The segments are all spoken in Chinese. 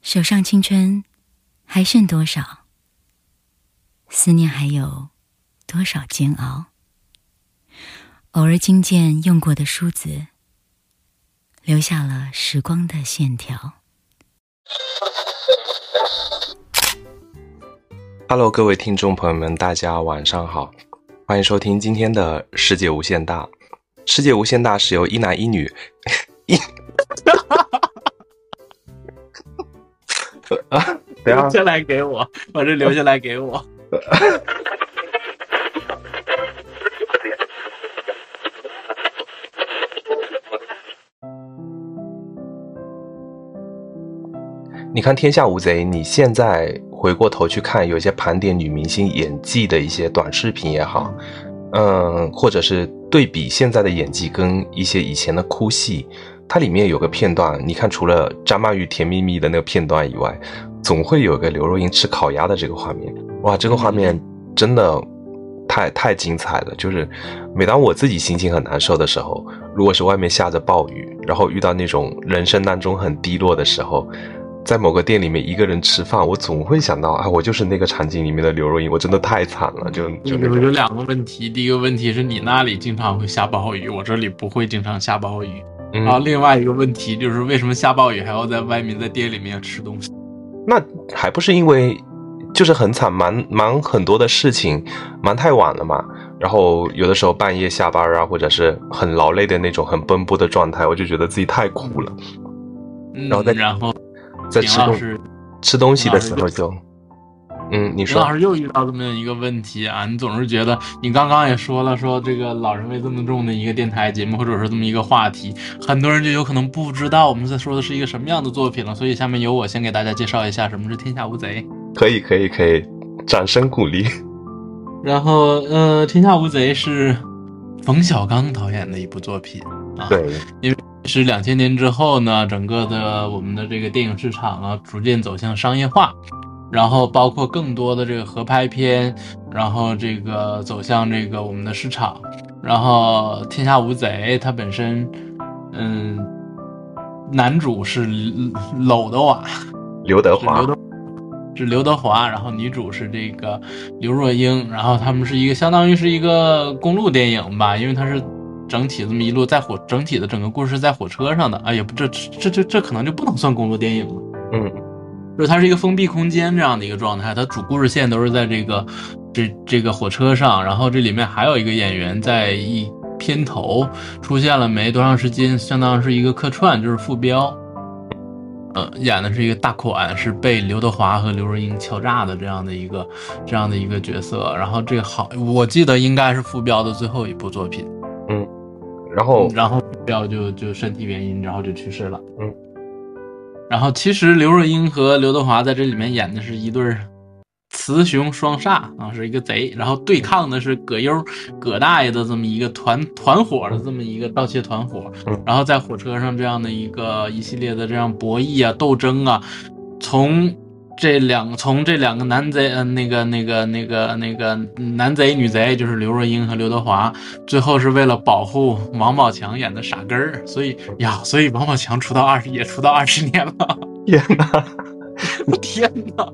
手上青春还剩多少？思念还有多少煎熬？偶尔惊见用过的梳子，留下了时光的线条。Hello，各位听众朋友们，大家晚上好，欢迎收听今天的《世界无限大》。《世界无限大》是由一男一女一啊，留下来给我，把这留下来给我。你看《天下无贼》，你现在回过头去看，有些盘点女明星演技的一些短视频也好，嗯，或者是对比现在的演技跟一些以前的哭戏，它里面有个片段，你看除了张曼玉甜蜜蜜的那个片段以外，总会有个刘若英吃烤鸭的这个画面。哇，这个画面真的太太精彩了！就是每当我自己心情很难受的时候，如果是外面下着暴雨，然后遇到那种人生当中很低落的时候。在某个店里面一个人吃饭，我总会想到，啊，我就是那个场景里面的刘若英，我真的太惨了，就就有有两个问题，第一个问题是你那里经常会下暴雨，我这里不会经常下暴雨，然后另外一个问题就是为什么下暴雨还要在外面在店里面吃东西？那还不是因为就是很惨，忙忙很多的事情，忙太晚了嘛，然后有的时候半夜下班啊，或者是很劳累的那种很奔波的状态，我就觉得自己太苦了，然后再然后。在吃东吃东西的时候就，嗯，你说老师又遇到这么一个问题啊？你总是觉得你刚刚也说了，说这个老人味这么重的一个电台节目，或者是这么一个话题，很多人就有可能不知道我们在说的是一个什么样的作品了。所以下面由我先给大家介绍一下什么是《天下无贼》。可以，可以，可以，掌声鼓励。然后，呃，《天下无贼》是冯小刚导演的一部作品啊，对，因为。是两千年之后呢，整个的我们的这个电影市场啊，逐渐走向商业化，然后包括更多的这个合拍片，然后这个走向这个我们的市场，然后《天下无贼》它本身，嗯，男主是娄德华，刘德华，是刘德华，然后女主是这个刘若英，然后他们是一个相当于是一个公路电影吧，因为它是。整体这么一路在火，整体的整个故事在火车上的，哎呀不，这这这这可能就不能算公路电影了。嗯，就是它是一个封闭空间这样的一个状态，它主故事线都是在这个这这个火车上，然后这里面还有一个演员在一片头出现了没多长时间，相当于是一个客串，就是副标。嗯，演的是一个大款，是被刘德华和刘若英敲诈的这样的一个这样的一个角色。然后这个好，我记得应该是傅彪的最后一部作品。嗯。然后，然后要就就身体原因，然后就去世了。嗯，然后其实刘若英和刘德华在这里面演的是一对雌雄双煞啊，是一个贼，然后对抗的是葛优葛大爷的这么一个团团伙的这么一个盗窃团伙。然后在火车上这样的一个一系列的这样博弈啊、斗争啊，从。这两从这两个男贼，嗯，那个那个那个那个男贼女贼，就是刘若英和刘德华，最后是为了保护王宝强演的傻根儿，所以呀，所以王宝强出道二十也出道二十年了。天哪，天哪！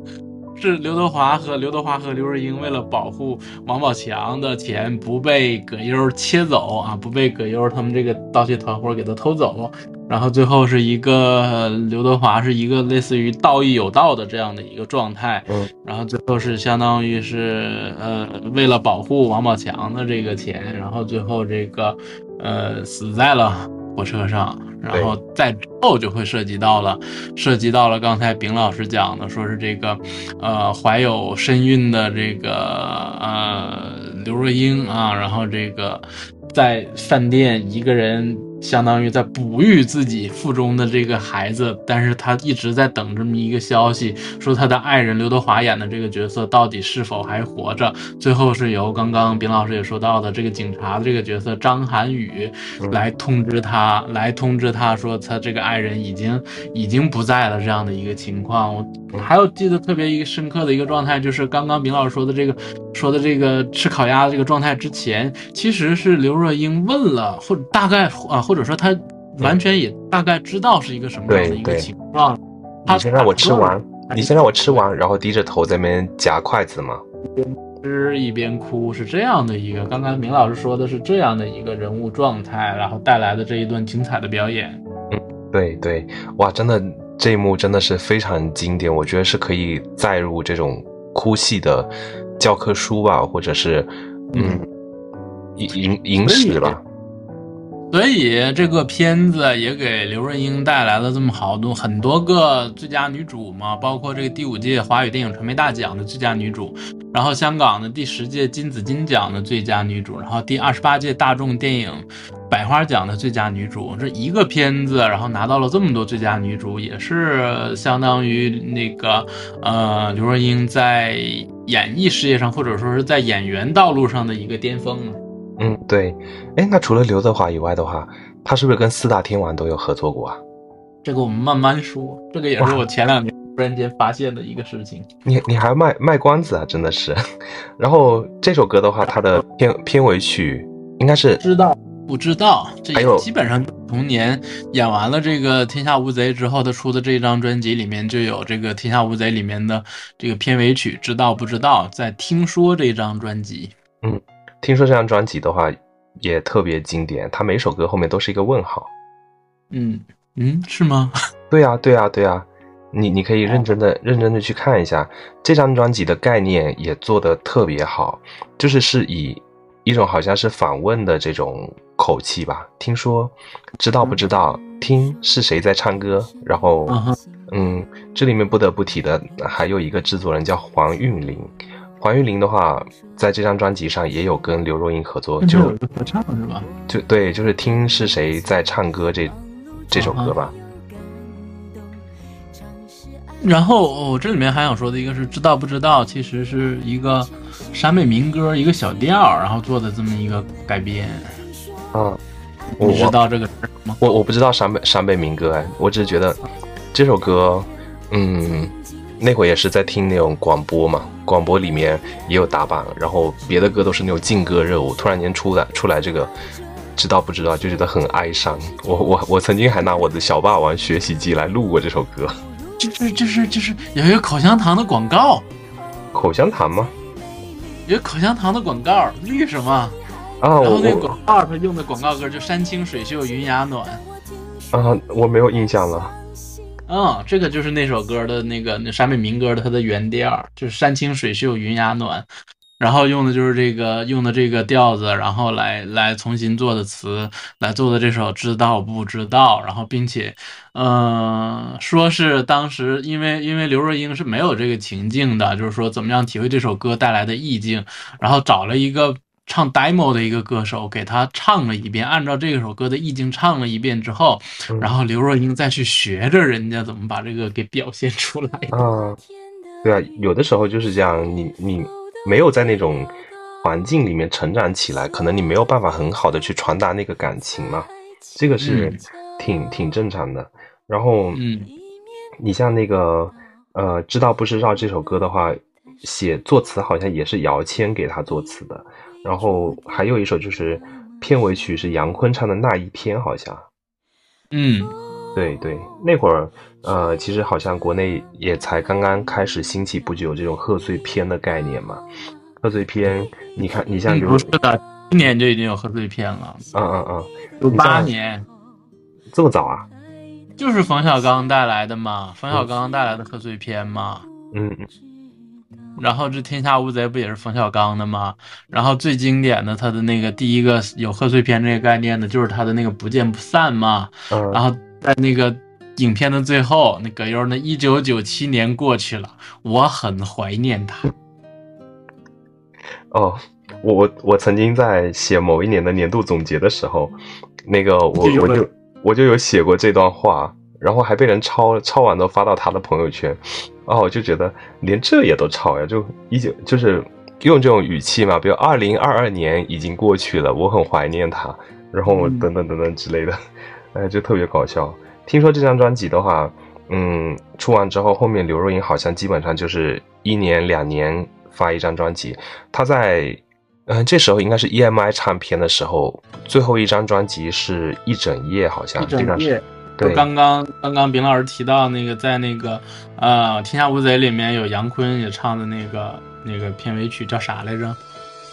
是刘德华和刘德华和刘若英为了保护王宝强的钱不被葛优切走啊，不被葛优他们这个盗窃团伙给他偷走，然后最后是一个刘德华是一个类似于道义有道的这样的一个状态，嗯，然后最后是相当于是呃为了保护王宝强的这个钱，然后最后这个呃死在了火车上。然后在之后就会涉及到了，涉及到了刚才丙老师讲的，说是这个，呃，怀有身孕的这个呃刘若英啊，然后这个在饭店一个人。相当于在哺育自己腹中的这个孩子，但是他一直在等这么一个消息，说他的爱人刘德华演的这个角色到底是否还活着。最后是由刚刚丙老师也说到的这个警察的这个角色张涵予来通知他，来通知他说他这个爱人已经已经不在了这样的一个情况。我还有记得特别一个深刻的一个状态，就是刚刚丙老师说的这个说的这个吃烤鸭这个状态之前，其实是刘若英问了，或者大概啊，或者说他完全也大概知道是一个什么样的一个情况。你先让我吃完，你先让我吃完，然后低着头在那边夹筷子嘛。吃一边哭是这样的一个，刚刚明老师说的是这样的一个人物状态，然后带来的这一段精彩的表演。嗯，对对，哇，真的这一幕真的是非常经典，我觉得是可以载入这种哭戏的教科书吧，或者是嗯，影影影史吧。所以这个片子也给刘若英带来了这么好多很多个最佳女主嘛，包括这个第五届华语电影传媒大奖的最佳女主，然后香港的第十届金紫金奖的最佳女主，然后第二十八届大众电影百花奖的最佳女主。这一个片子，然后拿到了这么多最佳女主，也是相当于那个呃刘若英在演艺事业上或者说是在演员道路上的一个巅峰了。嗯，对，哎，那除了刘德华以外的话，他是不是跟四大天王都有合作过啊？这个我们慢慢说，这个也是我前两年突然间发现的一个事情。你你还卖卖关子啊，真的是。然后这首歌的话，它的片片尾曲应该是知道不知道？这也基本上同年演完了这个《天下无贼》之后，他出的这张专辑里面就有这个《天下无贼》里面的这个片尾曲，知道不知道？在听说这张专辑，嗯。听说这张专辑的话也特别经典，它每首歌后面都是一个问号。嗯嗯，是吗？对呀对呀对呀，你你可以认真的认真的去看一下这张专辑的概念也做得特别好，就是是以一种好像是反问的这种口气吧。听说知道不知道？听是谁在唱歌？然后嗯，这里面不得不提的还有一个制作人叫黄韵玲。黄玉玲的话，在这张专辑上也有跟刘若英合作，就合唱是吧？就对，就是听是谁在唱歌这这首歌吧。然后我这里面还想说的一个是，知道不知道？其实是一个陕北民歌一个小调，然后做的这么一个改编。啊，你知道这个吗？我我不知道陕北陕北民歌，哎，我只是觉得这首歌，嗯。那会也是在听那种广播嘛，广播里面也有打榜，然后别的歌都是那种劲歌热舞，突然间出来出来这个，知道不知道就觉得很哀伤。我我我曾经还拿我的小霸王学习机来录过这首歌，就是就是就是有一个口香糖的广告，口香糖吗？有口香糖的广告，绿什么？啊，然后那广告他用的广告歌就山清水秀云崖暖，啊，我没有印象了。嗯，这个就是那首歌的那个那陕北民歌的它的原调，就是山清水秀云崖暖，然后用的就是这个用的这个调子，然后来来重新做的词来做的这首知道不知道，然后并且，嗯，说是当时因为因为刘若英是没有这个情境的，就是说怎么样体会这首歌带来的意境，然后找了一个。唱 demo 的一个歌手给他唱了一遍，按照这首歌的意境唱了一遍之后，然后刘若英再去学着人家怎么把这个给表现出来。啊，对啊，有的时候就是这样，你你没有在那种环境里面成长起来，可能你没有办法很好的去传达那个感情嘛，这个是挺挺正常的。然后，嗯，你像那个呃，知道不知道这首歌的话，写作词好像也是姚谦给他作词的。然后还有一首就是片尾曲是杨坤唱的那一天，好像，嗯，对对，那会儿呃，其实好像国内也才刚刚开始兴起不久这种贺岁片的概念嘛。贺岁片，你看你像不是的，今年就已经有贺岁片了。嗯嗯嗯，九八年，这么早啊？就是冯小刚带来的嘛，冯小刚带来的贺岁片嘛。嗯嗯。然后这《天下无贼》不也是冯小刚的吗？然后最经典的他的那个第一个有贺岁片这个概念的，就是他的那个不见不散嘛。嗯。然后在那个影片的最后，那葛优呢一九九七年过去了，我很怀念他。哦，我我我曾经在写某一年的年度总结的时候，那个我我就我就有写过这段话。然后还被人抄，抄完都发到他的朋友圈，哦，我就觉得连这也都抄呀，就一九就是用这种语气嘛，比如二零二二年已经过去了，我很怀念他，然后等等等等之类的，哎，就特别搞笑。听说这张专辑的话，嗯，出完之后，后面刘若英好像基本上就是一年两年发一张专辑。她在嗯这时候应该是 EMI 唱片的时候，最后一张专辑是一整夜，好像一整夜。对，刚刚刚刚丙老师提到那个在那个呃《天下无贼》里面有杨坤也唱的那个那个片尾曲叫啥来着？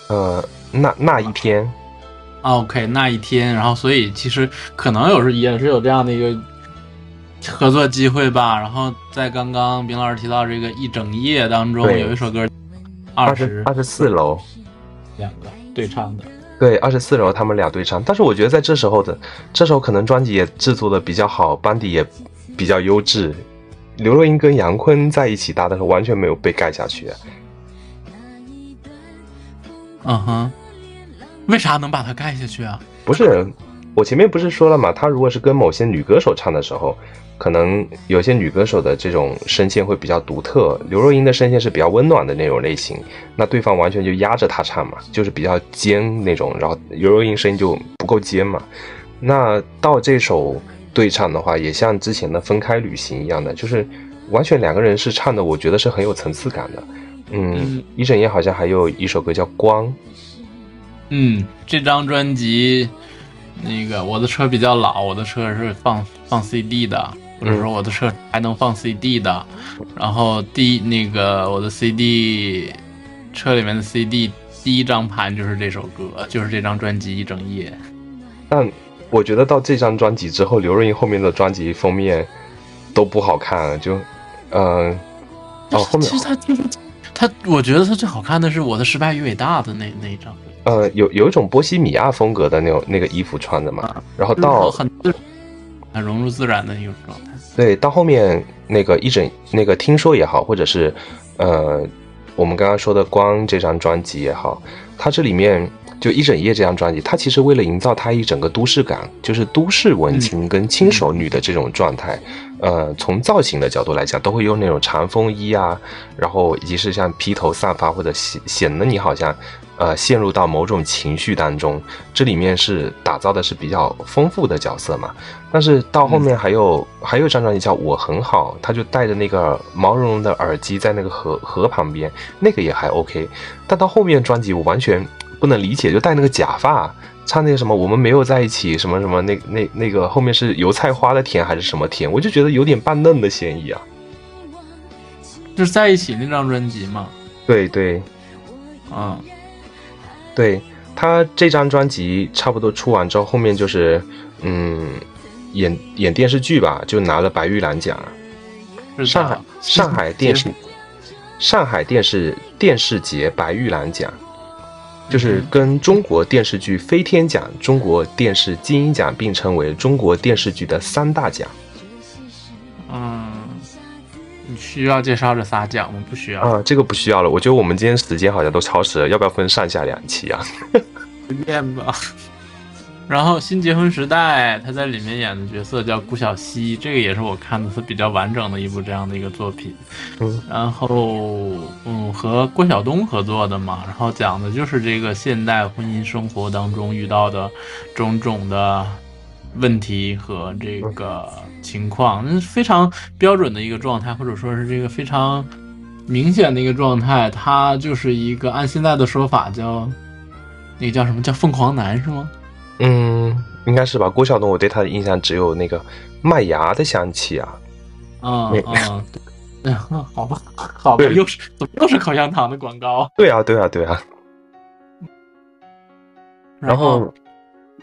呃，那那一天。OK，那一天，然后所以其实可能有时也是有这样的一个合作机会吧。然后在刚刚冰老师提到这个一整夜当中，有一首歌二十二十四楼，两个对唱的。对，二十四楼他们俩对唱。但是我觉得在这时候的这时候可能专辑也制作的比较好，班底也比较优质。刘若英跟杨坤在一起搭的时候完全没有被盖下去。嗯哼。为啥能把他盖下去啊？不是，我前面不是说了嘛？他如果是跟某些女歌手唱的时候，可能有些女歌手的这种声线会比较独特。刘若英的声线是比较温暖的那种类型，那对方完全就压着她唱嘛，就是比较尖那种，然后刘若英声音就不够尖嘛。那到这首对唱的话，也像之前的分开旅行一样的，就是完全两个人是唱的，我觉得是很有层次感的。嗯，一整夜好像还有一首歌叫《光》。嗯，这张专辑，那个我的车比较老，我的车是放放 CD 的，或者说我的车还能放 CD 的。然后第那个我的 CD 车里面的 CD 第一张盘就是这首歌，就是这张专辑一整夜。但我觉得到这张专辑之后，刘若英后面的专辑封面都不好看，就嗯，哦，后面其实他就是他，我觉得他最好看的是我的失败与伟大的那那一张。呃，有有一种波西米亚风格的那种那个衣服穿的嘛，然后到很很融入自然的一种状态。对，到后面那个一整那个听说也好，或者是呃我们刚刚说的光这张专辑也好，它这里面就一整页这张专辑，它其实为了营造它一整个都市感，就是都市文青跟轻熟女的这种状态，呃，从造型的角度来讲，都会用那种长风衣啊，然后以及是像披头散发或者显显得你好像。呃，陷入到某种情绪当中，这里面是打造的是比较丰富的角色嘛。但是到后面还有还有一张专辑叫《我很好》，他就戴着那个毛茸茸的耳机在那个河河旁边，那个也还 OK。但到后面专辑我完全不能理解，就戴那个假发唱那个什么我们没有在一起什么什么那那那个后面是油菜花的甜还是什么甜，我就觉得有点扮嫩的嫌疑啊。就是在一起那张专辑嘛。对对，嗯。对他这张专辑差不多出完之后，后面就是，嗯，演演电视剧吧，就拿了白玉兰奖。上海上海电视上海电视电视节白玉兰奖，就是跟中国电视剧飞天奖、中国电视金鹰奖并称为中国电视剧的三大奖。需要介绍这仨奖吗？不需要啊，这个不需要了。我觉得我们今天时间好像都超时了，要不要分上下两期啊？随便吧。然后《新结婚时代》，他在里面演的角色叫顾小西，这个也是我看的是比较完整的一部这样的一个作品。嗯，然后嗯，和郭晓东合作的嘛，然后讲的就是这个现代婚姻生活当中遇到的种种的。问题和这个情况，那非常标准的一个状态，或者说是这个非常明显的一个状态，他就是一个按现在的说法叫那个叫什么叫凤凰男是吗？嗯，应该是吧。郭晓东，我对他的印象只有那个麦芽的香气啊。啊啊，对，好吧，好吧，又是怎么又是口香糖的广告？对啊，对啊，对啊。然后。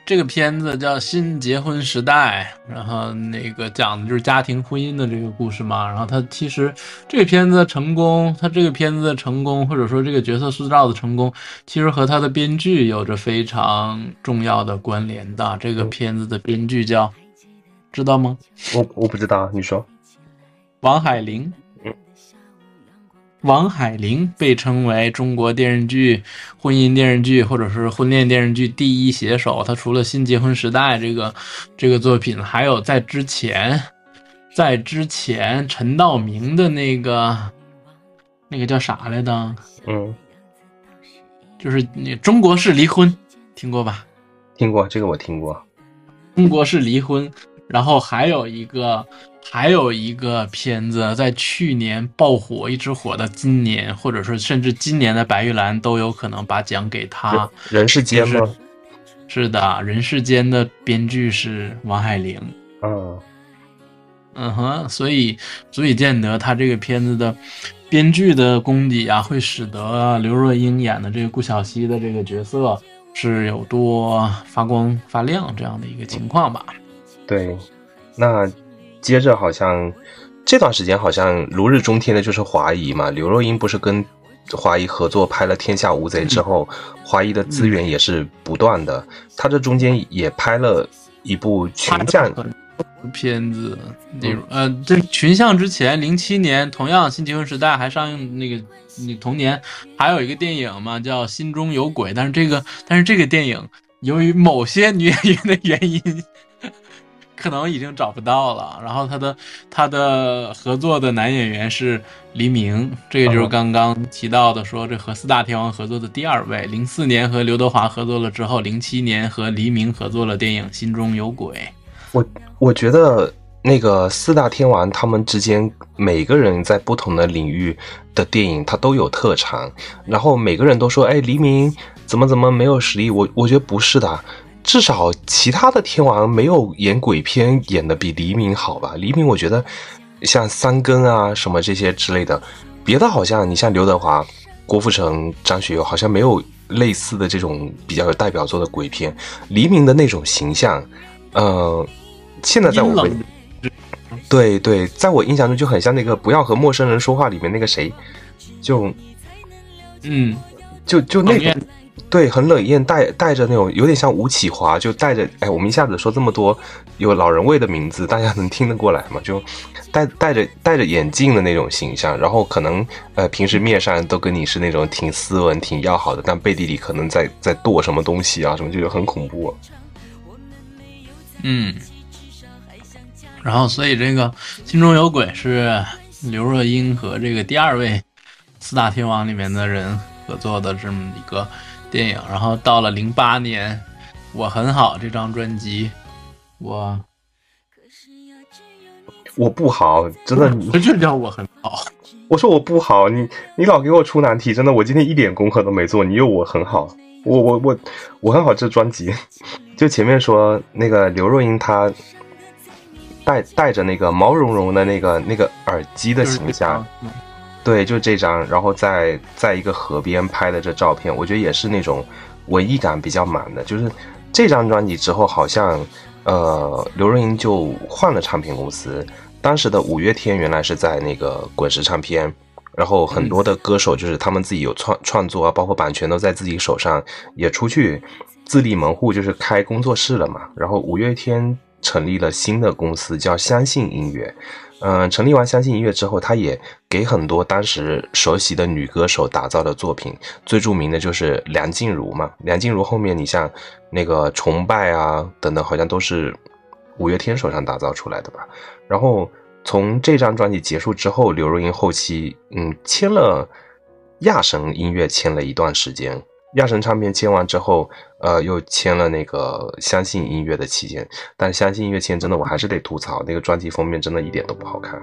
这个片子叫《新结婚时代》，然后那个讲的就是家庭婚姻的这个故事嘛。然后它其实这个片子的成功，它这个片子的成功，或者说这个角色塑造的成功，其实和它的编剧有着非常重要的关联的。这个片子的编剧叫，知道吗？我我不知道，你说，王海玲。王海玲被称为中国电视剧、婚姻电视剧或者是婚恋电视剧第一写手。他除了《新结婚时代》这个这个作品，还有在之前，在之前陈道明的那个那个叫啥来着？嗯，就是那中国式离婚，听过吧？听过，这个我听过。中国式离婚，然后还有一个。还有一个片子在去年爆火，一直火到今年，或者说甚至今年的白玉兰都有可能把奖给他。人世间吗？是的，人世间的编剧是王海玲。嗯嗯哼，所以足以见得他这个片子的编剧的功底啊，会使得刘若英演的这个顾小西的这个角色是有多发光发亮这样的一个情况吧？对，那。接着好像这段时间好像如日中天的就是华谊嘛，刘若英不是跟华谊合作拍了《天下无贼》之后，华谊的资源也是不断的。他这中间也拍了一部群像片子，例如呃，这群像之前零七年同样《新结婚时代》还上映那个那同年还有一个电影嘛叫《心中有鬼》，但是这个但是这个电影由于某些女演员的原因。可能已经找不到了。然后他的他的合作的男演员是黎明，这个就是刚刚提到的，说这和四大天王合作的第二位。零四年和刘德华合作了之后，零七年和黎明合作了电影《心中有鬼》。我我觉得那个四大天王他们之间每个人在不同的领域的电影他都有特长，然后每个人都说，哎，黎明怎么怎么没有实力？我我觉得不是的。至少其他的天王没有演鬼片演的比黎明好吧？黎明我觉得像三更啊什么这些之类的，别的好像你像刘德华、郭富城、张学友好像没有类似的这种比较有代表作的鬼片。黎明的那种形象，呃，现在在我对对，在我印象中就很像那个《不要和陌生人说话》里面那个谁，就嗯，就就那种。对，很冷艳，带带着那种有点像吴启华，就带着哎，我们一下子说这么多有老人味的名字，大家能听得过来吗？就戴戴着戴着眼镜的那种形象，然后可能呃平时面上都跟你是那种挺斯文、挺要好的，但背地里可能在在剁什么东西啊，什么就很恐怖。嗯，然后所以这个心中有鬼是刘若英和这个第二位四大天王里面的人合作的这么一个。电影，然后到了零八年，我很好这张专辑，我我不好，真的，你就叫我很好。我说我不好，你你老给我出难题，真的，我今天一点功课都没做，你又我很好，我我我我很好。这专辑就前面说那个刘若英她戴戴着那个毛茸茸的那个那个耳机的形象。对，就这张，然后在在一个河边拍的这照片，我觉得也是那种文艺感比较满的。就是这张专辑之后，好像呃刘若英就换了唱片公司。当时的五月天原来是在那个滚石唱片，然后很多的歌手就是他们自己有创创作啊，包括版权都在自己手上，也出去自立门户，就是开工作室了嘛。然后五月天成立了新的公司，叫相信音乐。嗯，成立完相信音乐之后，他也给很多当时熟悉的女歌手打造的作品，最著名的就是梁静茹嘛。梁静茹后面，你像那个崇拜啊等等，好像都是五月天手上打造出来的吧。然后从这张专辑结束之后，刘若英后期嗯签了亚神音乐，签了一段时间。亚神唱片签完之后，呃，又签了那个相信音乐的期间，但相信音乐签真的，我还是得吐槽，那个专辑封面真的一点都不好看。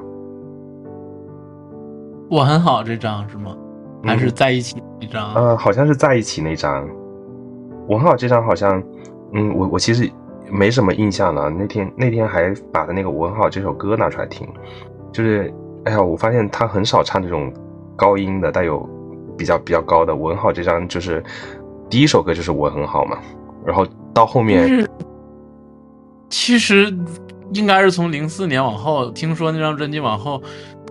我很好这张是吗？还是在一起那张？呃，好像是在一起那张。我很好这张好像，嗯，我我其实没什么印象了。那天那天还把的那个《我很好》这首歌拿出来听，就是，哎呀，我发现他很少唱这种高音的，带有。比较比较高的，文好这张就是第一首歌就是我很好嘛，然后到后面，其实应该是从零四年往后，听说那张专辑往后，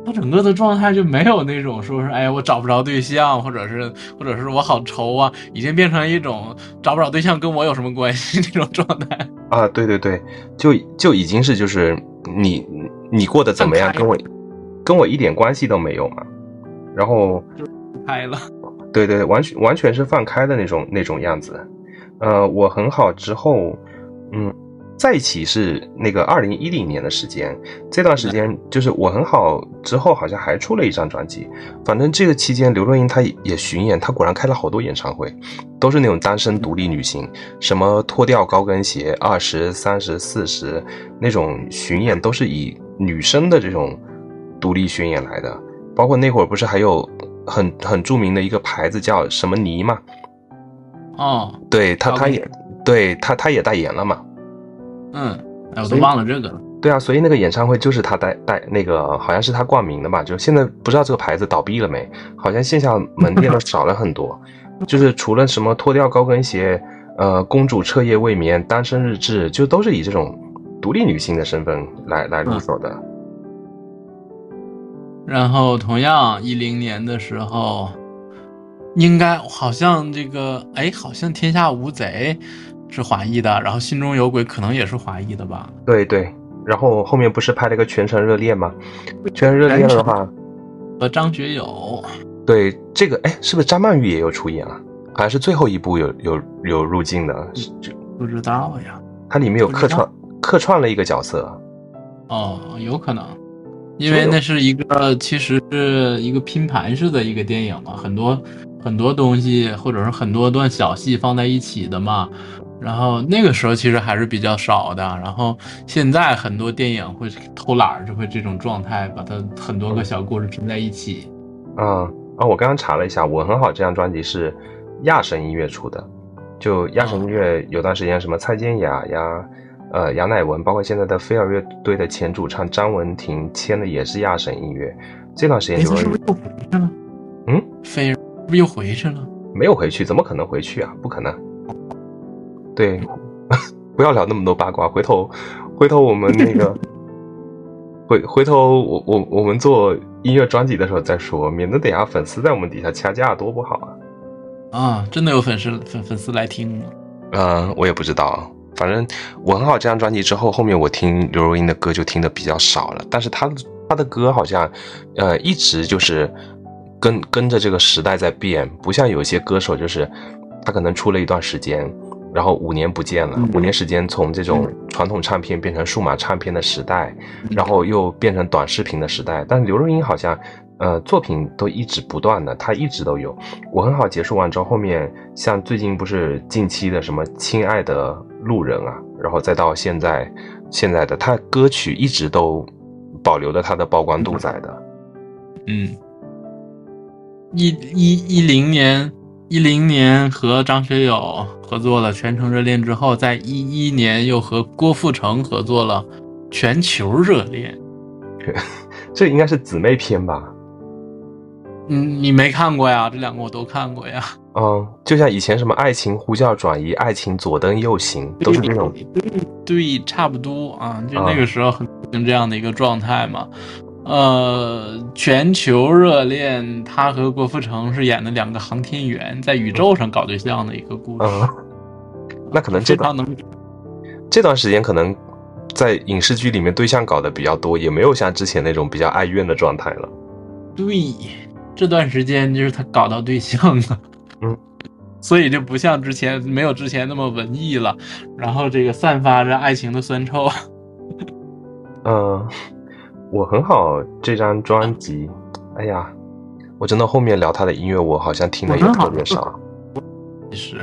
他整个的状态就没有那种说是哎呀我找不着对象，或者是或者是我好愁啊，已经变成一种找不着对象跟我有什么关系这种状态 啊，对对对，就就已经是就是你你过得怎么样，跟我跟我一点关系都没有嘛，然后。开了，对对，完全完全是放开的那种那种样子。呃，我很好之后，嗯，在一起是那个二零一零年的时间，这段时间就是我很好之后，好像还出了一张专辑。反正这个期间，刘若英她也巡演，她果然开了好多演唱会，都是那种单身独立女性，什么脱掉高跟鞋，二十三十四十那种巡演，都是以女生的这种独立巡演来的。包括那会儿不是还有很很著名的一个牌子叫什么尼嘛？哦，对他他也对他他也代言了嘛？嗯，哎，我都忘了这个了。对啊，所以那个演唱会就是他代代那个，好像是他冠名的吧？就现在不知道这个牌子倒闭了没？好像线下门店都 少了很多。就是除了什么脱掉高跟鞋，呃，公主彻夜未眠，单身日志，就都是以这种独立女性的身份来来入手的。然后同样一零年的时候，应该好像这个，哎，好像天下无贼是华裔的，然后心中有鬼可能也是华裔的吧？对对。然后后面不是拍了个《全城热恋》吗？《全城热恋》的话，和张学友。对这个，哎，是不是张曼玉也有出演啊？好像是最后一部有有有入镜的，这不知道呀。它里面有客串客串了一个角色。哦，有可能，因为那是一个其实是一个拼盘式的一个电影嘛，很多很多东西或者是很多段小戏放在一起的嘛。然后那个时候其实还是比较少的，然后现在很多电影会偷懒，就会这种状态，把它很多个小故事拼在一起。嗯啊，我刚刚查了一下，《我很好》这张专辑是亚神音乐出的，就亚神音乐有段时间什么蔡健雅呀、呃杨乃文，包括现在的飞儿乐队的前主唱张文婷签的也是亚神音乐。这段时间就是不是又回去了？嗯，飞儿不是又回去了？没有回去，怎么可能回去啊？不可能。对，不要聊那么多八卦。回头，回头我们那个，回回头我我我们做音乐专辑的时候再说，免得等下粉丝在我们底下掐架，多不好啊！啊，真的有粉丝粉粉丝来听吗？嗯，我也不知道。反正我很好这张专辑之后，后面我听刘若英的歌就听的比较少了。但是她她的歌好像，呃，一直就是跟跟着这个时代在变，不像有些歌手就是他可能出了一段时间。然后五年不见了，五年时间从这种传统唱片变成数码唱片的时代，然后又变成短视频的时代。但刘若英好像，呃，作品都一直不断的，他一直都有。我很好结束完之后，后面像最近不是近期的什么《亲爱的路人》啊，然后再到现在现在的，他歌曲一直都保留着他的曝光度在的。嗯，一一一零年。一零年和张学友合作了《全城热恋》之后，在一一年又和郭富城合作了《全球热恋》，这应该是姊妹篇吧？嗯，你没看过呀？这两个我都看过呀。嗯，就像以前什么《爱情呼叫转移》《爱情左灯右行》，都是这种。对，差不多啊，就那个时候很这样的一个状态嘛。呃，全球热恋，他和郭富城是演的两个航天员在宇宙上搞对象的一个故事。嗯，那可能这段能这段时间可能在影视剧里面对象搞的比较多，也没有像之前那种比较哀怨的状态了。对，这段时间就是他搞到对象了。嗯，所以就不像之前没有之前那么文艺了，然后这个散发着爱情的酸臭。嗯。我很好，这张专辑，哎呀，我真的后面聊他的音乐，我好像听的也特别少。其实，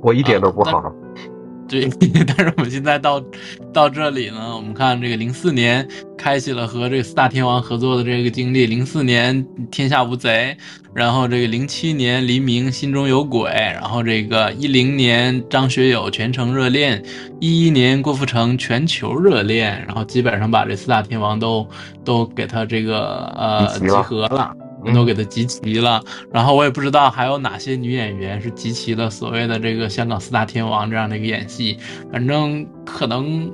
我一点都不好。对，但是我们现在到到这里呢，我们看这个零四年开启了和这个四大天王合作的这个经历。零四年天下无贼，然后这个零七年黎明心中有鬼，然后这个一零年张学友全程热恋，一一年郭富城全球热恋，然后基本上把这四大天王都都给他这个呃集合了。都给他集齐了，然后我也不知道还有哪些女演员是集齐了所谓的这个香港四大天王这样的一个演戏，反正可能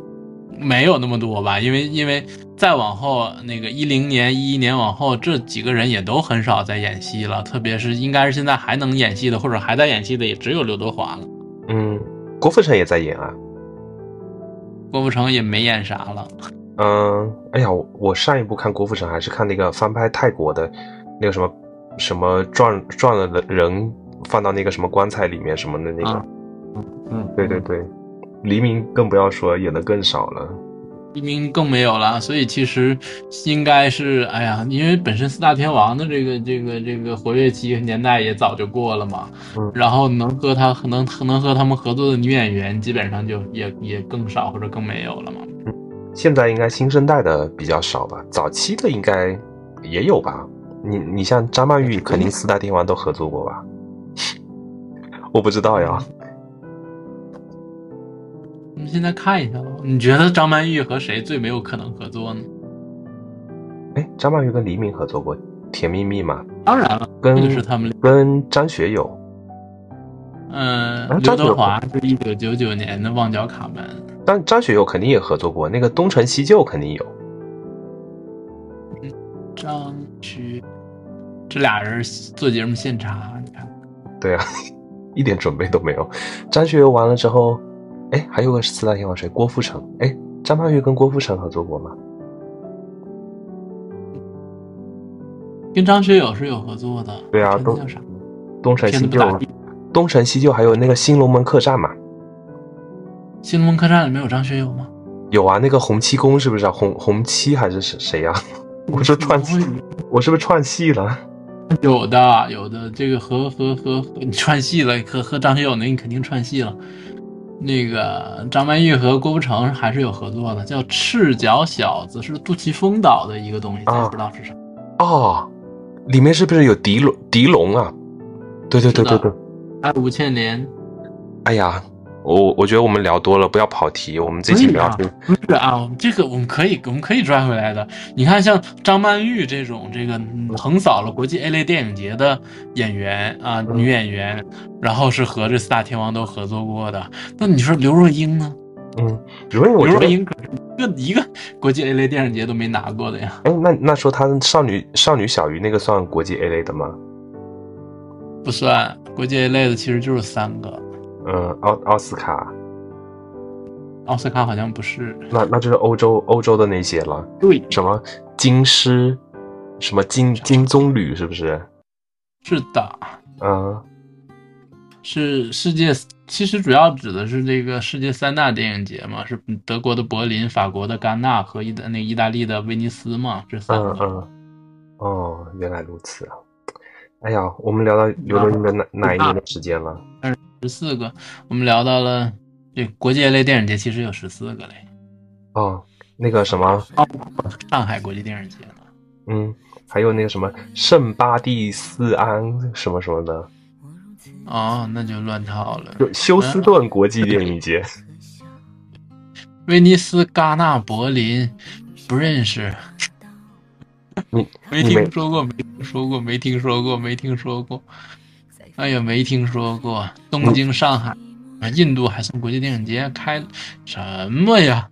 没有那么多吧，因为因为再往后那个一零年、一一年往后，这几个人也都很少在演戏了，特别是应该是现在还能演戏的或者还在演戏的，也只有刘德华了。嗯，郭富城也在演啊，郭富城也没演啥了。嗯，哎呀，我上一部看郭富城还是看那个翻拍泰国的。那个什么，什么撞撞了的人放到那个什么棺材里面什么的那个，嗯嗯，对对对，黎明更不要说演的更少了，黎明更没有了，所以其实应该是，哎呀，因为本身四大天王的这个这个这个活跃期年代也早就过了嘛，嗯，然后能和他能能和他们合作的女演员基本上就也也更少或者更没有了嘛，嗯，现在应该新生代的比较少吧，早期的应该也有吧。你你像张曼玉，肯定四大天王都合作过吧？我不知道呀。我们现在看一下吧。你觉得张曼玉和谁最没有可能合作呢？哎，张曼玉跟黎明合作过《甜蜜蜜》吗？当然了，跟是他们跟张学友。嗯，刘德华是一九九九年的《旺角卡门》。张张学友肯定也合作过，那个《东成西就》肯定有。张学，这俩人做节目现场，你看。对啊，一点准备都没有。张学友完了之后，哎，还有个四大天王谁？郭富城。哎，张曼玉跟郭富城合作过吗？跟张学友是有合作的。对啊，东叫啥？东成西就。东成西就还有那个《新龙门客栈》嘛，《新龙门客栈》里面有张学友吗？有啊，那个洪七公是不是啊？洪洪七还是谁谁呀？我是串戏，我是不是串戏了？有的，有的，这个和和和你串戏了，和和张学友那你肯定串戏了。那个张曼玉和郭富城还是有合作的，叫《赤脚小子》，是杜琪峰导的一个东西，咱不知道是啥。哦，里面是不是有狄龙？狄龙啊？对对对对对。还有吴倩莲，哎呀，我我觉得我们聊多了，不要跑题。我们这期聊不是啊，这个我们可以我们可以拽回来的。你看，像张曼玉这种这个横扫了国际 A 类电影节的演员啊，女演员，然后是和这四大天王都合作过的。那你说刘若英呢？嗯，刘若英，刘若英可是一个一个国际 A 类电影节都没拿过的呀。哎，那那说她少女少女小鱼那个算国际 A 类的吗？不算。国际 A 类的其实就是三个，嗯，奥奥斯卡，奥斯卡好像不是，那那就是欧洲欧洲的那些了，对，什么金狮，什么金金棕榈，是不是？是的，嗯，是世界，其实主要指的是这个世界三大电影节嘛，是德国的柏林、法国的戛纳和意大那意大利的威尼斯嘛，这三个。嗯嗯，哦，原来如此啊。哎呀，我们聊到刘若英的哪哪一年的时间了？十四个，我们聊到了这国际类电影节，其实有十四个嘞。哦，那个什么，上海国际电影节呢？嗯，还有那个什么圣巴蒂斯安什么什么的。哦，那就乱套了。就休斯顿国际电影节，威尼斯、戛纳、柏林，不认识。你没听说过，没听说过，没听说过，没听说过。哎呀，没听说过。东京、上海啊，印度还算国际电影节开什么呀？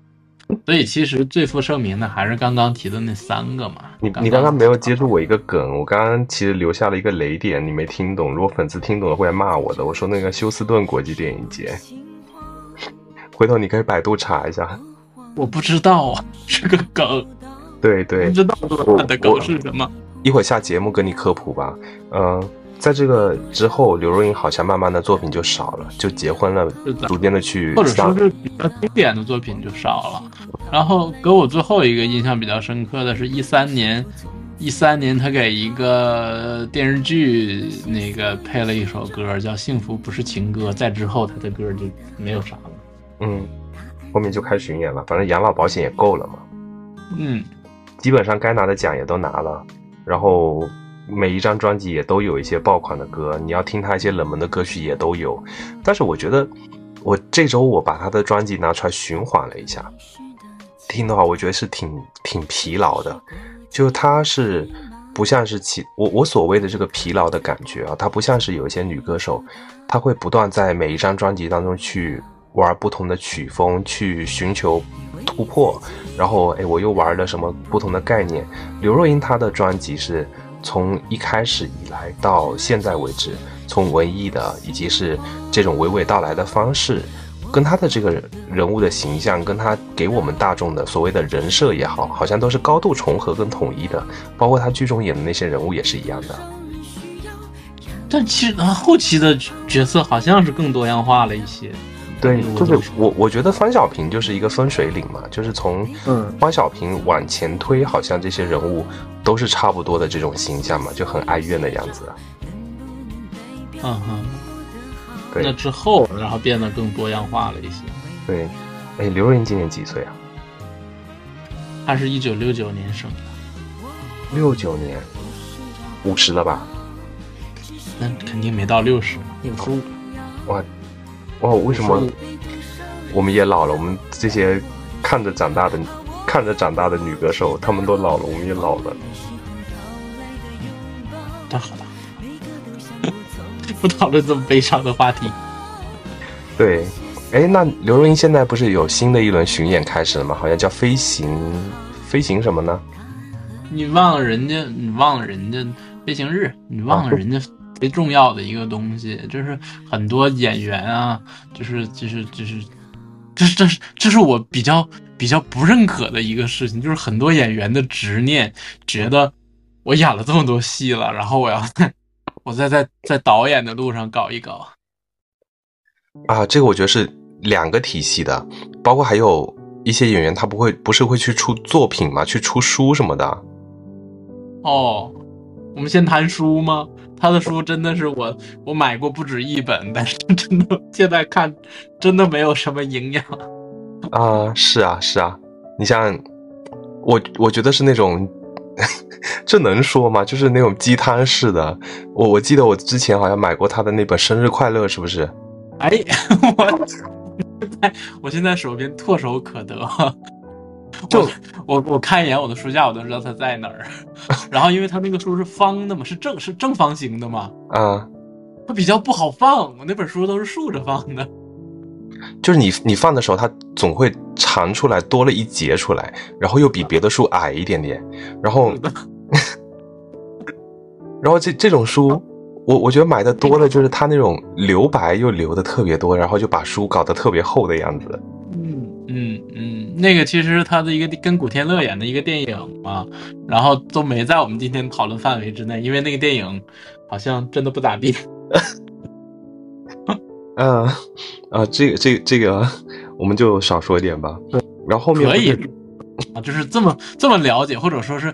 所以其实最负盛名的还是刚刚提的那三个嘛。你你刚刚没有接住我一个梗，我刚刚其实留下了一个雷点，你没听懂。如果粉丝听懂了会来骂我的。我说那个休斯顿国际电影节，回头你可以百度查一下。我不知道啊，是个梗。对对，不知道我的梗是什么？一会儿下节目跟你科普吧。嗯，在这个之后，刘若英好像慢慢的作品就少了，就结婚了，逐渐的去，或者说是比较经典的作品就少了。然后给我最后一个印象比较深刻的是一三年，一三年他给一个电视剧那个配了一首歌，叫《幸福不是情歌》。在之后他的歌就没有啥了。嗯，后面就开巡演了，反正养老保险也够了嘛。嗯。基本上该拿的奖也都拿了，然后每一张专辑也都有一些爆款的歌，你要听他一些冷门的歌曲也都有。但是我觉得，我这周我把他的专辑拿出来循环了一下，听的话，我觉得是挺挺疲劳的。就他是不像是其我我所谓的这个疲劳的感觉啊，他不像是有一些女歌手，她会不断在每一张专辑当中去玩不同的曲风，去寻求。突破，然后哎，我又玩了什么不同的概念？刘若英她的专辑是从一开始以来到现在为止，从文艺的以及是这种娓娓道来的方式，跟他的这个人物的形象，跟他给我们大众的所谓的人设也好，好像都是高度重合跟统一的，包括他剧中演的那些人物也是一样的。但其实后期的角色好像是更多样化了一些。对，就是我，我觉得方小平就是一个分水岭嘛，就是从方小平往前推，好像这些人物都是差不多的这种形象嘛，就很哀怨的样子。嗯哼，对。那之后，然后变得更多样化了一些。对，哎，刘若英今年几岁啊？她是一九六九年生的，六九年，五十了吧？那肯定没到六十，六十五。哇哇，为什么我们也老了？我们这些看着长大的、看着长大的女歌手，她们都老了，我们也老了。那好吧，不讨论这么悲伤的话题。对，哎，那刘若英现在不是有新的一轮巡演开始了吗？好像叫飞行，飞行什么呢？你忘了人家，你忘了人家飞行日，你忘了人家最重要的一个东西，就是很多演员啊，就是就是就是，这是这是这是我比较比较不认可的一个事情，就是很多演员的执念，觉得我演了这么多戏了，然后我要我再在在导演的路上搞一搞。啊，这个我觉得是两个体系的，包括还有一些演员，他不会不是会去出作品嘛，去出书什么的。哦，我们先谈书吗？他的书真的是我我买过不止一本，但是真的现在看真的没有什么营养。啊，是啊是啊，你像我我觉得是那种，这能说吗？就是那种鸡汤式的。我我记得我之前好像买过他的那本《生日快乐》，是不是？哎，我在我现在手边唾手可得，就我我看一眼我的书架，我都知道它在哪儿。然后，因为它那个书是方的嘛，是正是正方形的嘛，啊，它比较不好放。我那本书都是竖着放的，就是你你放的时候，它总会长出来多了一截出来，然后又比别的书矮一点点，然后，然后这这种书。我我觉得买的多的就是它那种留白又留的特别多，然后就把书搞得特别厚的样子。嗯嗯嗯，那个其实是他的一个跟古天乐演的一个电影嘛，然后都没在我们今天讨论范围之内，因为那个电影好像真的不咋地。嗯啊，这个这个这个我们就少说一点吧。然后后面可以啊，就是这么这么了解，或者说是。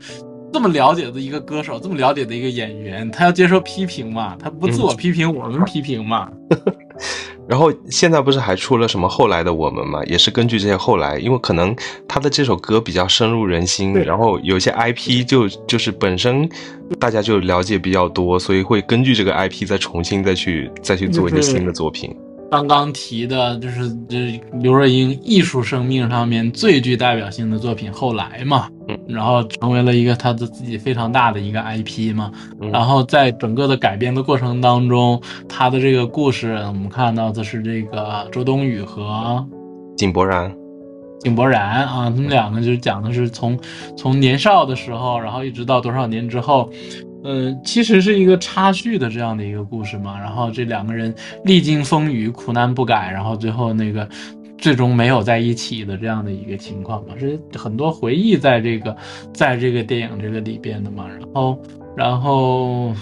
这么了解的一个歌手，这么了解的一个演员，他要接受批评嘛？他不自我批评，我们批评嘛？然后现在不是还出了什么后来的我们嘛？也是根据这些后来，因为可能他的这首歌比较深入人心，然后有些 IP 就就是本身大家就了解比较多，所以会根据这个 IP 再重新再去再去做一个新的作品。刚刚提的就是这刘若英艺术生命上面最具代表性的作品《后来》嘛，然后成为了一个她的自己非常大的一个 IP 嘛，然后在整个的改编的过程当中，她的这个故事我们看到的是这个周冬雨和井柏然，井柏然啊，他们两个就是讲的是从从年少的时候，然后一直到多少年之后。嗯，其实是一个插叙的这样的一个故事嘛，然后这两个人历经风雨，苦难不改，然后最后那个最终没有在一起的这样的一个情况嘛，是很多回忆在这个在这个电影这个里边的嘛，然后然后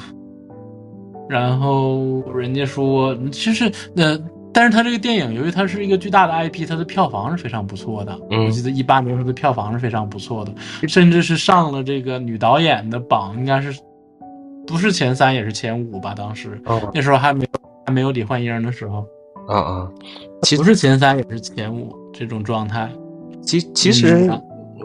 然后人家说，其实那但是他这个电影由于它是一个巨大的 IP，它的票房是非常不错的，我记得一八年时候的票房是非常不错的，甚至是上了这个女导演的榜，应该是。不是前三也是前五吧？当时那时候还没有还没有李焕英的时候，啊啊，其不是前三也是前五这种状态。其其实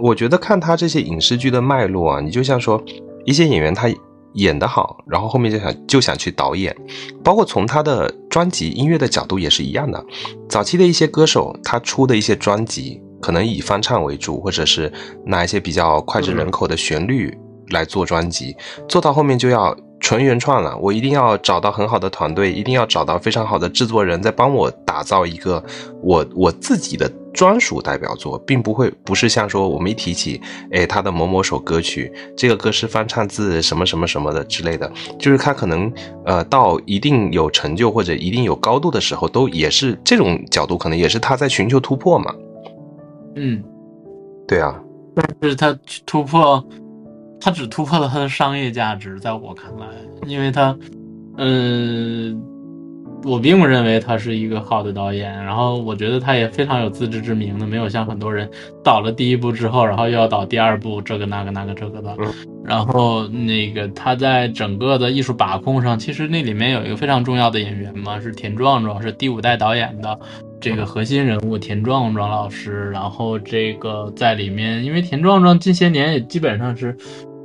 我觉得看他这些影视剧的脉络啊，你就像说一些演员他演得好，然后后面就想就想去导演，包括从他的专辑音乐的角度也是一样的。早期的一些歌手他出的一些专辑，可能以翻唱为主，或者是拿一些比较脍炙人口的旋律。来做专辑，做到后面就要纯原创了。我一定要找到很好的团队，一定要找到非常好的制作人，在帮我打造一个我我自己的专属代表作，并不会不是像说我们一提起，哎，他的某某首歌曲，这个歌是翻唱自什么什么什么的之类的，就是他可能呃到一定有成就或者一定有高度的时候，都也是这种角度，可能也是他在寻求突破嘛。嗯，对啊，但是他突破。他只突破了他的商业价值，在我看来，因为他，嗯，我并不认为他是一个好的导演。然后我觉得他也非常有自知之明的，没有像很多人导了第一部之后，然后又要导第二部，这个那个那个这个的。然后那个他在整个的艺术把控上，其实那里面有一个非常重要的演员嘛，是田壮壮，是第五代导演的这个核心人物田壮壮老师，然后这个在里面，因为田壮壮近些年也基本上是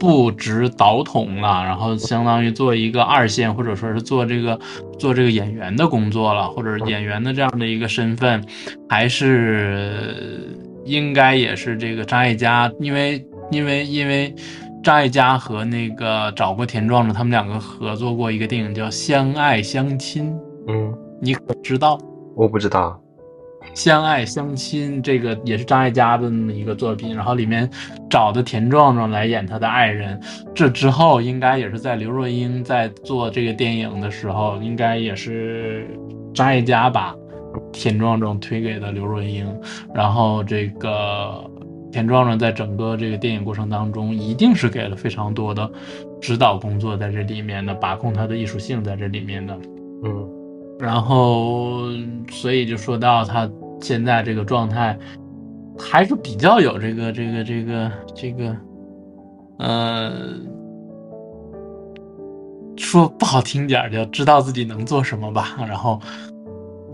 不执导筒了，然后相当于做一个二线或者说是做这个做这个演员的工作了，或者演员的这样的一个身份，还是应该也是这个张艾嘉，因为因为因为张艾嘉和那个找过田壮壮，他们两个合作过一个电影叫《相爱相亲》，嗯，你可知道？我不知道。相爱相亲，这个也是张艾嘉的一个作品，然后里面找的田壮壮来演他的爱人。这之后应该也是在刘若英在做这个电影的时候，应该也是张艾嘉把田壮壮推给了刘若英。然后这个田壮壮在整个这个电影过程当中，一定是给了非常多的指导工作在这里面的，把控他的艺术性在这里面的。嗯。然后，所以就说到他现在这个状态，还是比较有这个这个这个这个，呃，说不好听点，就知道自己能做什么吧。然后，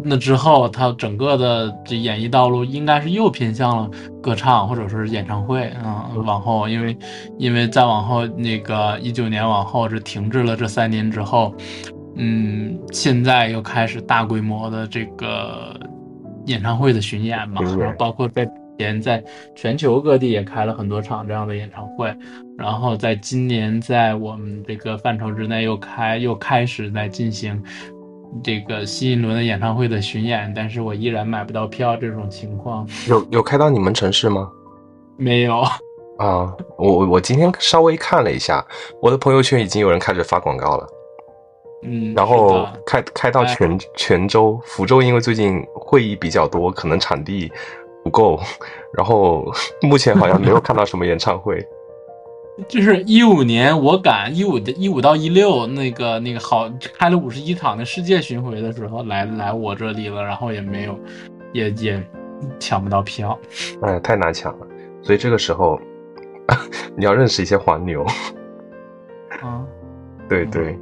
那之后他整个的这演艺道路应该是又偏向了歌唱或者说是演唱会啊。往后，因为因为再往后那个一九年往后是停滞了这三年之后。嗯，现在又开始大规模的这个演唱会的巡演嘛，然后包括在前在全球各地也开了很多场这样的演唱会，然后在今年在我们这个范畴之内又开又开始在进行这个新一轮的演唱会的巡演，但是我依然买不到票这种情况。有有开到你们城市吗？没有啊，我我今天稍微看了一下，我的朋友圈已经有人开始发广告了。嗯，然后开开到泉泉州、福州，因为最近会议比较多，可能场地不够。然后 目前好像没有看到什么演唱会。就是一五年我赶一五的一五到一六那个那个好开了五十一场的世界巡回的时候来来我这里了，然后也没有也也抢不到票，哎，太难抢了。所以这个时候 你要认识一些黄牛。啊，对对。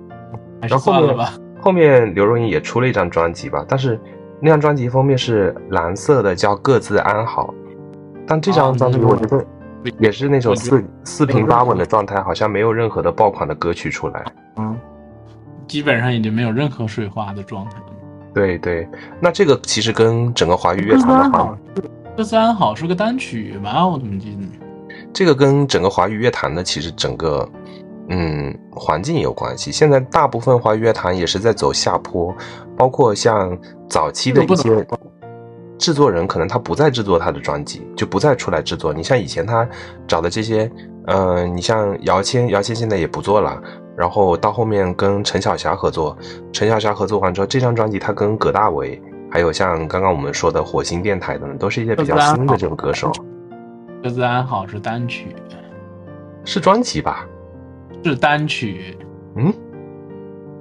然后后面后面刘若英也出了一张专辑吧，但是那张专辑封面是蓝色的，叫《各自安好》。但这张专辑我觉得也是那种四四平八稳的状态，好像没有任何的爆款的歌曲出来。嗯，基本上已经没有任何水花的状态。对对，那这个其实跟整个华语乐坛的话，《各自安好》是个单曲吧？我怎么记得？这个跟整个华语乐坛的其实整个。嗯，环境也有关系。现在大部分华语乐坛也是在走下坡，包括像早期的一些制作人，可能他不再制作他的专辑，就不再出来制作。你像以前他找的这些，嗯，你像姚谦，姚谦现在也不做了。然后到后面跟陈小霞合作，陈小霞合作完之后，这张专辑他跟葛大为，还有像刚刚我们说的火星电台等，都是一些比较新的这种歌手。各自安好是单曲，是专辑吧？是单曲，嗯，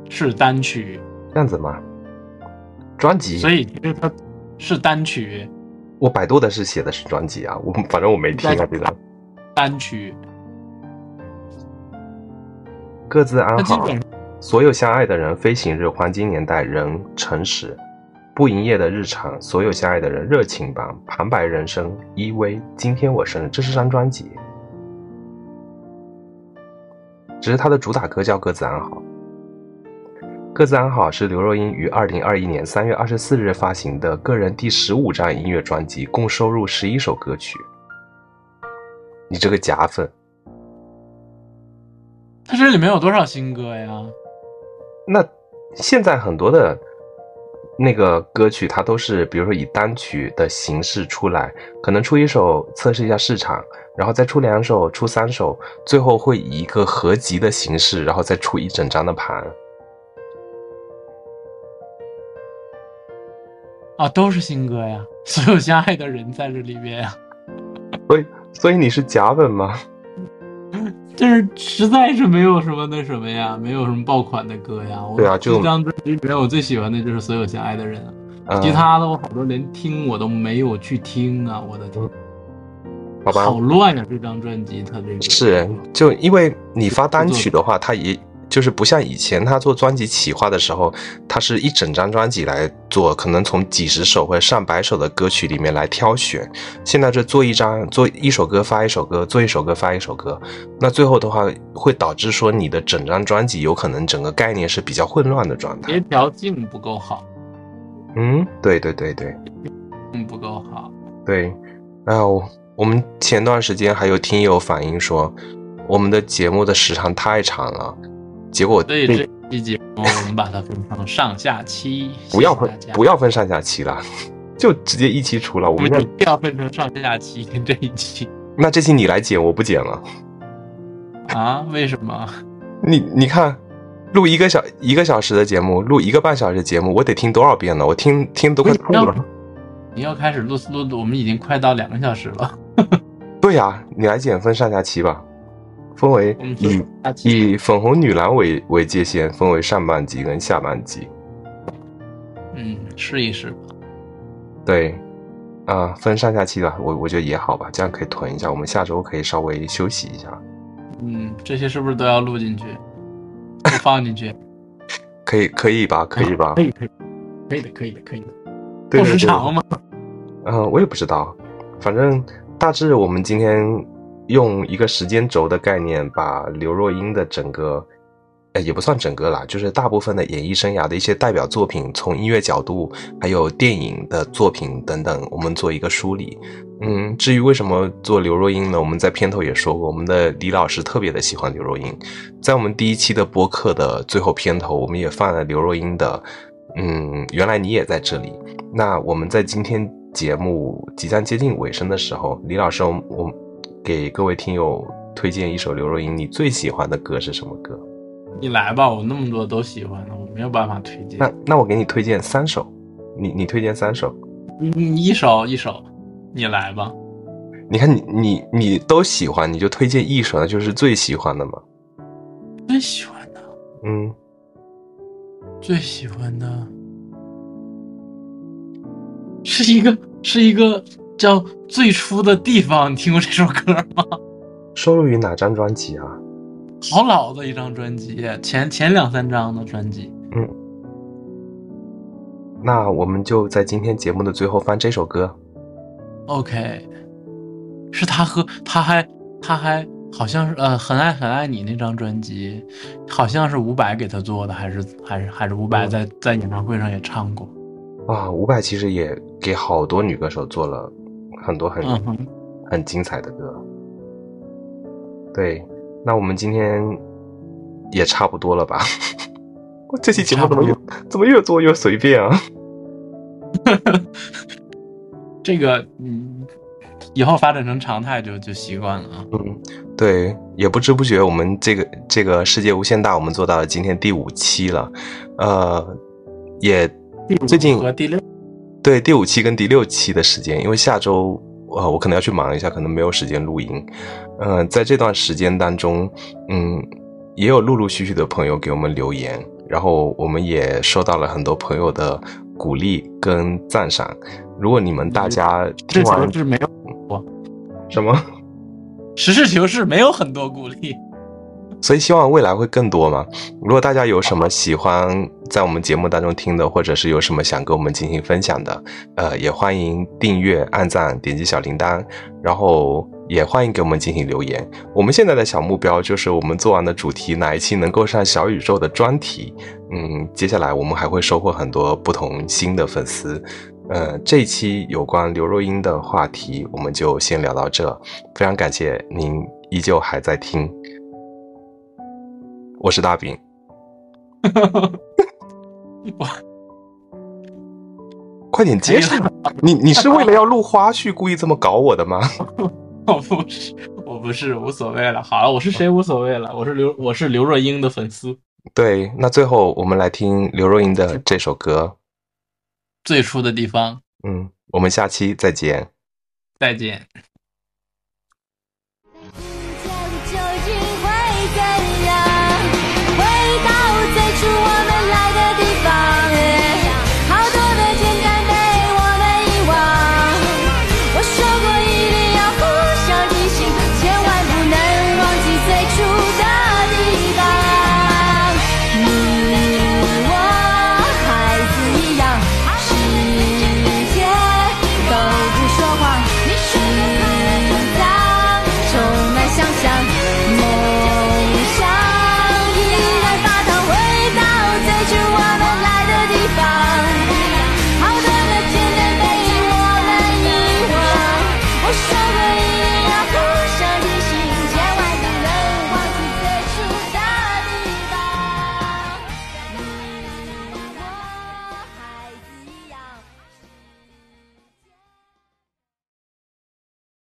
是单曲，这样子吗？专辑，所以其实它是单曲。我百度的是写的是专辑啊，我反正我没听啊，这个单曲。各自安好，所有相爱的人，飞行日，黄金年代，人，诚实，不营业的日常，所有相爱的人，热情吧，旁白人生，依偎，今天我生日，这是张专辑。只是他的主打歌叫《各自安好》。《各自安好》是刘若英于二零二一年三月二十四日发行的个人第十五张音乐专辑，共收录十一首歌曲。你这个假粉！他这里面有多少新歌呀？那现在很多的那个歌曲，它都是比如说以单曲的形式出来，可能出一首测试一下市场。然后再出两首，出三首，最后会以一个合集的形式，然后再出一整张的盘。啊，都是新歌呀！所有相爱的人在这里面呀。所以，所以你是假本吗？但是实在是没有什么那什么呀，没有什么爆款的歌呀。对啊，就这张专辑里面我最喜欢的就是《所有相爱的人》啊，其他的我好多连听我都没有去听啊，我的天。好吧，好乱呀！这张专辑它这个是就因为你发单曲的话，它也就就是不像以前他做专辑企划的时候，他是一整张专辑来做，可能从几十首或者上百首的歌曲里面来挑选。现在这做一张做一首歌发一首歌，做一首歌发一首歌，那最后的话会导致说你的整张专辑有可能整个概念是比较混乱的状态，协调性不够好。嗯，对对对对，嗯，不够好。对，然后我们前段时间还有听友反映说，我们的节目的时长太长了，结果所以这期节目我们把它分成上下期，不要分不要分上下期了，就直接一期出了。我我们这们一定要分成上下期跟这一期 那这期你来剪，我不剪了。啊？为什么？你你看，录一个小一个小时的节目，录一个半小时的节目，我得听多少遍呢？我听听都快吐了。你要开始录录，我们已经快到两个小时了。对呀、你来剪分上下期吧，分为以以粉红女郎为为界限，分为上半集跟下半集。嗯，试一试吧。对，啊、分上下期吧，我我觉得也好吧，这样可以囤一下，我们下周可以稍微休息一下。嗯，这些是不是都要录进去？都放进去？可以可以吧？可以吧？可以，可以，可以的，可以的，可以的。对对对够时长吗？嗯，我也不知道，反正大致我们今天用一个时间轴的概念，把刘若英的整个，呃，也不算整个啦，就是大部分的演艺生涯的一些代表作品，从音乐角度，还有电影的作品等等，我们做一个梳理。嗯，至于为什么做刘若英呢？我们在片头也说过，我们的李老师特别的喜欢刘若英，在我们第一期的播客的最后片头，我们也放了刘若英的，嗯，原来你也在这里。那我们在今天节目即将接近尾声的时候，李老师，我我给各位听友推荐一首刘若英你最喜欢的歌是什么歌？你来吧，我那么多都喜欢的，我没有办法推荐。那那我给你推荐三首，你你推荐三首。你你一首一首，你来吧。你看你你你都喜欢，你就推荐一首，那就是最喜欢的嘛。最喜欢的，嗯，最喜欢的，是一个是一个叫《最初的地方》，你听过这首歌吗？收录于哪张专辑啊？好老的一张专辑，前前两三张的专辑。嗯那我们就在今天节目的最后放这首歌。OK，是他和他还他还好像是呃很爱很爱你那张专辑，好像是伍佰给他做的，还是还是还是伍佰在在演唱会上也唱过。啊，伍佰其实也给好多女歌手做了很多很、嗯，很精彩的歌。对，那我们今天也差不多了吧？我这期节目怎么越怎么越做越随便啊？这个嗯，以后发展成常态就就习惯了啊。嗯，对，也不知不觉我们这个这个世界无限大，我们做到了今天第五期了，呃，也最近和第六，对第五期跟第六期的时间，因为下周呃我可能要去忙一下，可能没有时间录音。嗯、在这段时间当中，嗯，也有陆陆续续的朋友给我们留言，然后我们也收到了很多朋友的鼓励跟赞赏。如果你们大家实事听完求是没有什么，实事求是没有很多鼓励。所以希望未来会更多嘛。如果大家有什么喜欢在我们节目当中听的，或者是有什么想跟我们进行分享的，呃，也欢迎订阅、按赞、点击小铃铛，然后也欢迎给我们进行留言。我们现在的小目标就是我们做完的主题哪一期能够上小宇宙的专题。嗯，接下来我们还会收获很多不同新的粉丝。呃，这一期有关刘若英的话题，我们就先聊到这。非常感谢您依旧还在听。我是大饼，快点接上！你你是为了要录花絮故意这么搞我的吗？我不是，我不是，无所谓了。好了，我是谁无所谓了。我是刘，我是刘若英的粉丝。对，那最后我们来听刘若英的这首歌。最初的地方，嗯，我们下期再见。再见。